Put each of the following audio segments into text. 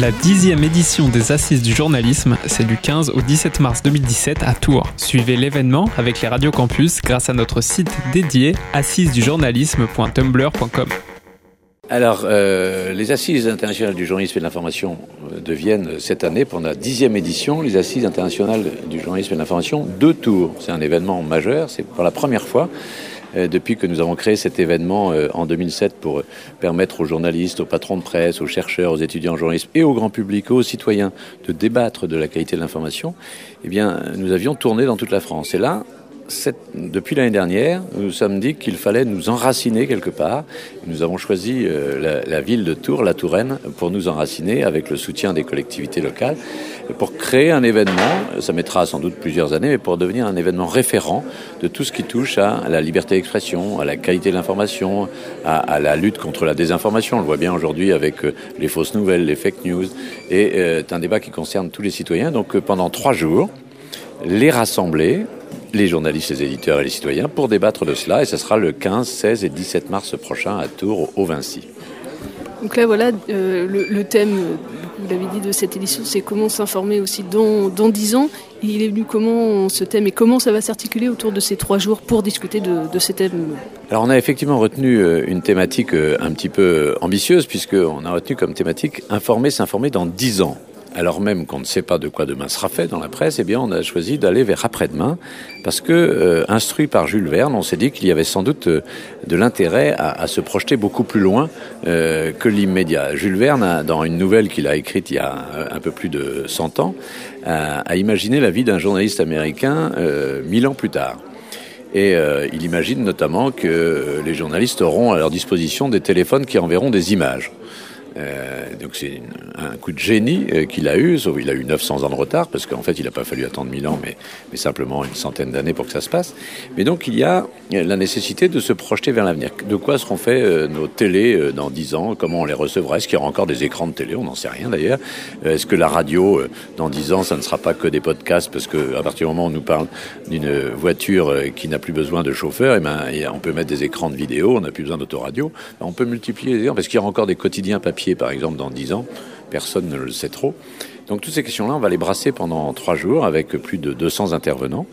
La dixième édition des Assises du journalisme, c'est du 15 au 17 mars 2017 à Tours. Suivez l'événement avec les radios campus grâce à notre site dédié assisesdujournalisme.tumblr.com. Alors, euh, les Assises internationales du journalisme et de l'information euh, deviennent cette année, pour la dixième édition, les Assises internationales du journalisme et de l'information de Tours. C'est un événement majeur, c'est pour la première fois euh, depuis que nous avons créé cet événement euh, en 2007 pour euh, permettre aux journalistes, aux patrons de presse, aux chercheurs, aux étudiants en journalisme et au grand public, aux citoyens de débattre de la qualité de l'information, eh bien, nous avions tourné dans toute la France. Et là, depuis l'année dernière, nous nous sommes dit qu'il fallait nous enraciner quelque part. Nous avons choisi euh, la, ville de Tours, la Touraine, pour nous enraciner avec le soutien des collectivités locales, pour créer un événement, ça mettra sans doute plusieurs années, mais pour devenir un événement référent de tout ce qui touche à la liberté d'expression, à la qualité de l'information, à, la lutte contre la désinformation. On le voit bien aujourd'hui avec euh, les fausses nouvelles, les fake news, et euh, c'est un débat qui concerne tous les citoyens. Donc pendant trois jours, les rassembler, les journalistes, les éditeurs et les citoyens pour débattre de cela. Et ce sera le 15, 16 et 17 mars prochain à Tours, au Vinci. Donc là, voilà, euh, le, le, thème, vous l'avez dit, de cette édition, c'est comment s'informer aussi dans, dans 10 ans. Et il est venu comment ce thème et comment ça va s'articuler autour de ces trois jours pour discuter de, de ces thèmes? Alors on a effectivement retenu euh, une thématique euh, un petit peu ambitieuse, puisqu'on a retenu comme thématique informer, s'informer dans 10 ans alors même qu'on ne sait pas de quoi demain sera fait dans la presse, eh bien, on a choisi d'aller vers après-demain, parce que, euh, instruit par Jules Verne, on s'est dit qu'il y avait sans doute euh, de l'intérêt à, se projeter beaucoup plus loin euh, que l'immédiat. Jules Verne, dans une nouvelle qu'il a écrite il y a un, peu plus de 100 ans, a, imaginé la vie d'un journaliste américain euh, mille ans plus tard. Et il imagine notamment que les journalistes auront à leur disposition des téléphones qui enverront des images. Euh, donc c'est un coup de génie euh, qu'il a eu, sauf il a eu 900 ans de retard, parce qu'en fait il n'a pas fallu attendre 1000 ans, mais, simplement une centaine d'années pour que ça se passe. Mais donc il y a la nécessité de se projeter vers l'avenir. De quoi seront faits euh, nos télés euh, dans 10 ans? Comment on les recevra? Est-ce qu'il y aura encore des écrans de télé? On n'en sait rien d'ailleurs. Euh, Est-ce que la radio, euh, dans 10 ans, ça ne sera pas que des podcasts Parce qu'à partir du moment où on nous parle d'une voiture qui n'a plus besoin de chauffeur, et ben, on peut mettre des écrans de vidéo, on n'a plus besoin d'autoradio. On peut multiplier les parce qu'il y aura encore des quotidiens papier par exemple, dans 10 ans. Personne ne le sait trop. Donc toutes ces questions-là, on va les brasser pendant trois jours avec plus de 200 intervenants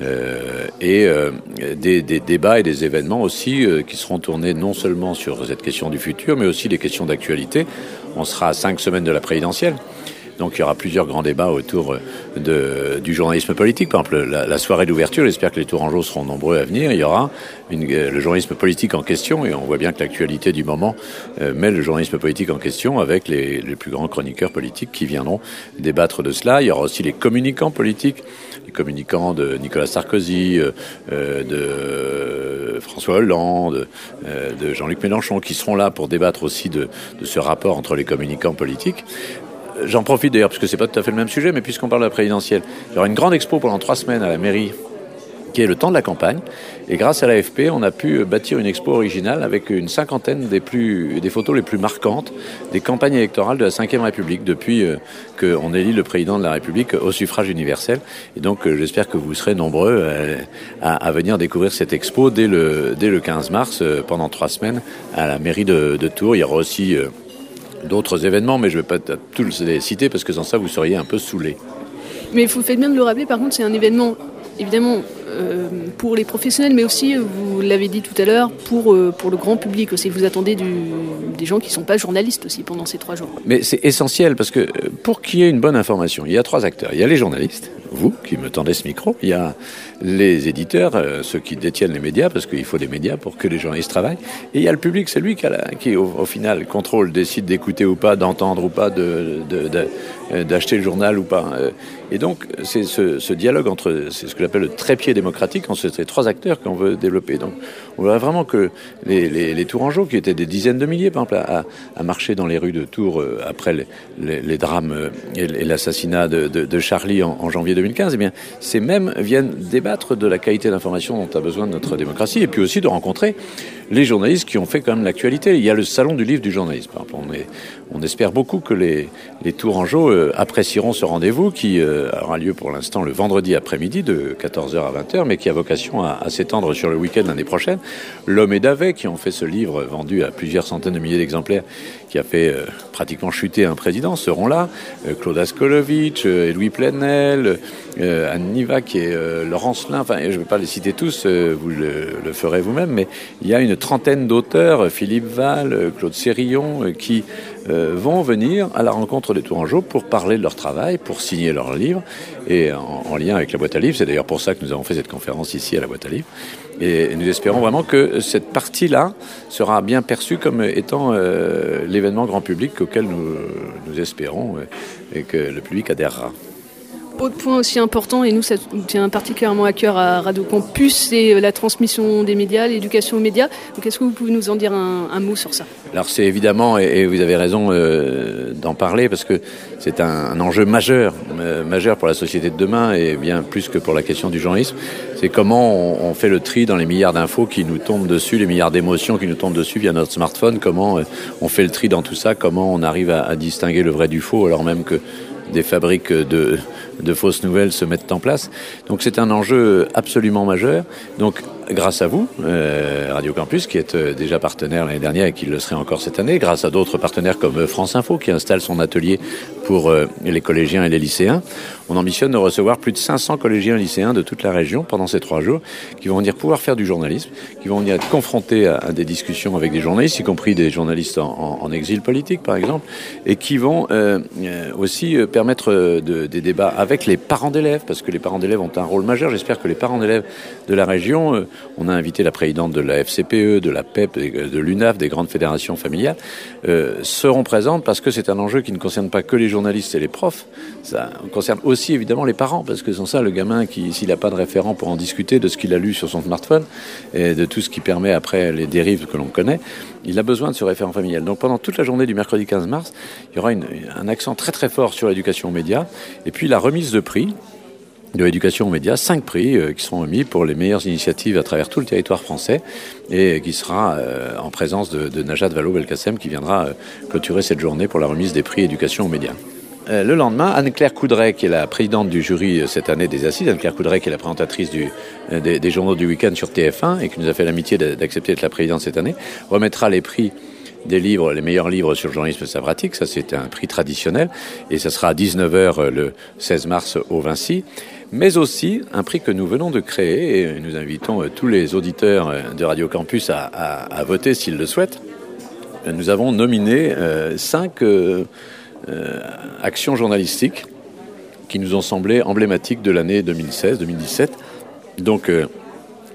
euh, et euh, des, débats et des événements aussi euh, qui seront tournés non seulement sur cette question du futur, mais aussi les questions d'actualité. On sera à cinq semaines de la présidentielle. Donc il y aura plusieurs grands débats autour de, du journalisme politique. Par exemple, la, soirée d'ouverture, j'espère que les Tourangeaux seront nombreux à venir. Il y aura une, le journalisme politique en question, et on voit bien que l'actualité du moment euh, met le journalisme politique en question avec les, plus grands chroniqueurs politiques qui viendront débattre de cela. Il y aura aussi les communicants politiques, les communicants de Nicolas Sarkozy, euh, de François Hollande, euh, de Jean-Luc Mélenchon, qui seront là pour débattre aussi de, de ce rapport entre les communicants politiques. J'en profite d'ailleurs, parce que c'est pas tout à fait le même sujet, mais puisqu'on parle de la présidentielle, il y aura une grande expo pendant trois semaines à la mairie qui est le temps de la campagne. Et grâce à l'AFP, on a pu bâtir une expo originale avec une cinquantaine des, plus, des photos les plus marquantes des campagnes électorales de la Ve République depuis euh, qu'on élit le président de la République au suffrage universel. Et donc euh, j'espère que vous serez nombreux euh, à, venir découvrir cette expo dès le, dès le 15 mars, pendant trois semaines, à la mairie de, de Tours. Il y aura aussi d'autres événements, mais je ne vais pas tous les citer parce que sans ça, vous seriez un peu saoulé. Mais faut faites bien de le rappeler, par contre, c'est un événement évidemment euh, pour les professionnels, mais aussi, vous l'avez dit tout à l'heure, pour, euh, pour le grand public aussi. Vous attendez du, des gens qui ne sont pas journalistes aussi pendant ces trois jours. Mais c'est essentiel parce que pour qu'il y ait une bonne information, il y a trois acteurs. Il y a les journalistes, vous qui me tendez ce micro, il y a les éditeurs, euh, ceux qui détiennent les médias, parce qu'il faut des médias pour que les journalistes travaillent, et il y a le public, c'est lui qui, au, final contrôle, décide d'écouter ou pas, d'entendre ou pas, d'acheter de, de, le journal ou pas. Et donc c'est ce, dialogue entre, c'est ce que j'appelle le trépied démocratique, entre ces trois acteurs qu'on veut développer. Donc on voudrait vraiment que les, Tourangeaux, qui étaient des dizaines de milliers, par exemple, à, marcher dans les rues de Tours euh, après les, drames et l'assassinat de, Charlie en, en janvier 2015, eh bien, ces mêmes viennent débattre de la qualité d'information dont a besoin notre démocratie, et puis aussi de rencontrer les journalistes qui ont fait quand même l'actualité. Il y a le salon du livre du journalisme. On, est, on espère beaucoup que les, les Tourangeaux euh, apprécieront ce rendez-vous qui euh, aura lieu pour l'instant le vendredi après-midi de 14h à 20h, mais qui a vocation à, à s'étendre sur le week-end l'année prochaine. L'homme et Davet, qui ont fait ce livre vendu à plusieurs centaines de milliers d'exemplaires, qui a fait euh, pratiquement chuter un président, seront là. Claude Askolovitch, Louis Plenel, Anne Niva, qui est Laurence Lin, enfin je ne vais pas les citer tous, vous le, ferez vous-même, mais il y a une trentaine d'auteurs, Philippe Val, Claude Sérillon, qui euh, vont venir à la rencontre des Tourangeaux pour parler de leur travail, pour signer leurs livres, et en, lien avec la boîte à livres. C'est d'ailleurs pour ça que nous avons fait cette conférence ici à la boîte à livres. Et nous espérons vraiment que cette partie-là sera bien perçue comme étant euh, l'événement grand public auquel nous, espérons et que le public adhérera. Autre point aussi important, et nous ça nous tient particulièrement à cœur à Radio Campus, c'est euh, la transmission des médias, l'éducation aux médias. Donc est-ce que vous pouvez nous en dire un, mot sur ça? Alors c'est évidemment, et, vous avez raison euh, d'en parler, parce que c'est un, enjeu majeur, euh, majeur pour la société de demain, et bien plus que pour la question du journalisme. C'est comment on, fait le tri dans les milliards d'infos qui nous tombent dessus, les milliards d'émotions qui nous tombent dessus via notre smartphone, comment on fait le tri dans tout ça, comment on arrive à distinguer le vrai du faux, alors même que des fabriques de, fausses nouvelles se mettent en place. Donc c'est un enjeu absolument majeur. Grâce à vous, euh, Radio Campus, qui est euh, déjà partenaire l'année dernière et qui le serait encore cette année, grâce à d'autres partenaires comme euh, France Info, qui installe son atelier pour les collégiens et les lycéens, on ambitionne de recevoir plus de 500 collégiens et lycéens de toute la région pendant ces trois jours, qui vont venir pouvoir faire du journalisme, qui vont venir être confrontés à, des discussions avec des journalistes, y compris des journalistes en, exil politique, par exemple, et qui vont aussi permettre des débats avec les parents d'élèves, parce que les parents d'élèves ont un rôle majeur. J'espère que les parents d'élèves de la région on a invité la présidente de la FCPE, de la PEP, e de l'UNAF, des grandes fédérations familiales, euh, seront présentes parce que c'est un enjeu qui ne concerne pas que les journalistes et les profs, ça concerne aussi évidemment les parents, parce que sans ça, le gamin, qui s'il n'a pas de référent pour en discuter de ce qu'il a lu sur son smartphone et de tout ce qui permet après les dérives que l'on connaît, il a besoin de ce référent familial. Donc pendant toute la journée du mercredi 15 mars, il y aura un accent très très fort sur l'éducation aux médias, et puis la remise de prix de l'éducation aux médias, cinq prix euh, qui seront remis pour les meilleures initiatives à travers tout le territoire français et qui sera euh, en présence de, Najat Vallaud-Belkacem qui viendra euh, clôturer cette journée pour la remise des prix éducation aux médias. Le lendemain, Anne-Claire Coudray, qui est la présidente du jury cette année des Assises, Anne-Claire Coudray, qui est la présentatrice des, journaux du week-end sur TF1 et qui nous a fait l'amitié d'accepter d'être la présidente cette année, remettra les prix des livres, les meilleurs livres sur le journalisme savratique. Ça, c'est un prix traditionnel. Et ça sera à 19h le 16 mars au Vinci mais aussi un prix que nous venons de créer et nous invitons euh, tous les auditeurs euh, de Radio Campus à, voter s'ils le souhaitent. Nous avons nominé euh, cinq actions journalistiques qui nous ont semblé emblématiques de l'année 2016-2017. Donc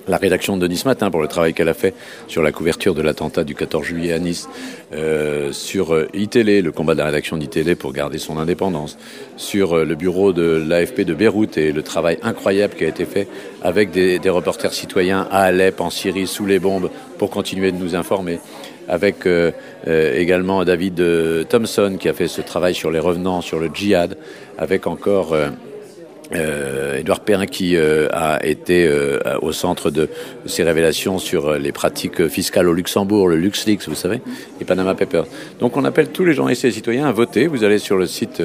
la rédaction de Nice Matin pour le travail qu'elle a fait sur la couverture de l'attentat du 14 juillet à Nice, euh, sur euh, ITélé, le combat de la rédaction d'ITélé pour garder son indépendance, sur euh, le bureau de l'AFP de Beyrouth et le travail incroyable qui a été fait avec des, reporters citoyens à Alep, en Syrie, sous les bombes, pour continuer de nous informer avec également David Thompson qui a fait ce travail sur les revenants, sur le djihad, avec encore euh, Édouard Perrin qui euh, a été euh, au centre de ces révélations sur euh, les pratiques fiscales au Luxembourg, le LuxLeaks, vous savez, et Panama Papers. Donc on appelle tous les journalistes et les citoyens à voter. Vous allez sur le site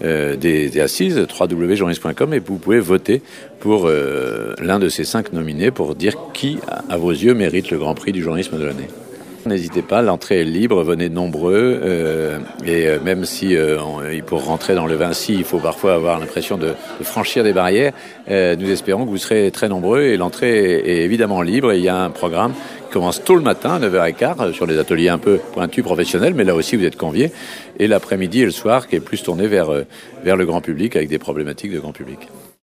des, des, assises, www.journaliste.com, et vous pouvez voter pour l'un de ces cinq nominés pour dire qui, à vos yeux, mérite le Grand Prix du journalisme de l'année. N'hésitez pas, l'entrée est libre, venez nombreux. Euh, et euh, même si euh, pour rentrer dans le Vinci, il faut parfois avoir l'impression de, franchir des barrières, nous espérons que vous serez très nombreux et l'entrée est, évidemment libre. il y a un programme qui commence tôt le matin, à 9h15, sur des ateliers un peu pointus professionnels, mais là aussi vous êtes conviés. Et l'après-midi et le soir qui est plus tourné vers, vers le grand public avec des problématiques de grand public.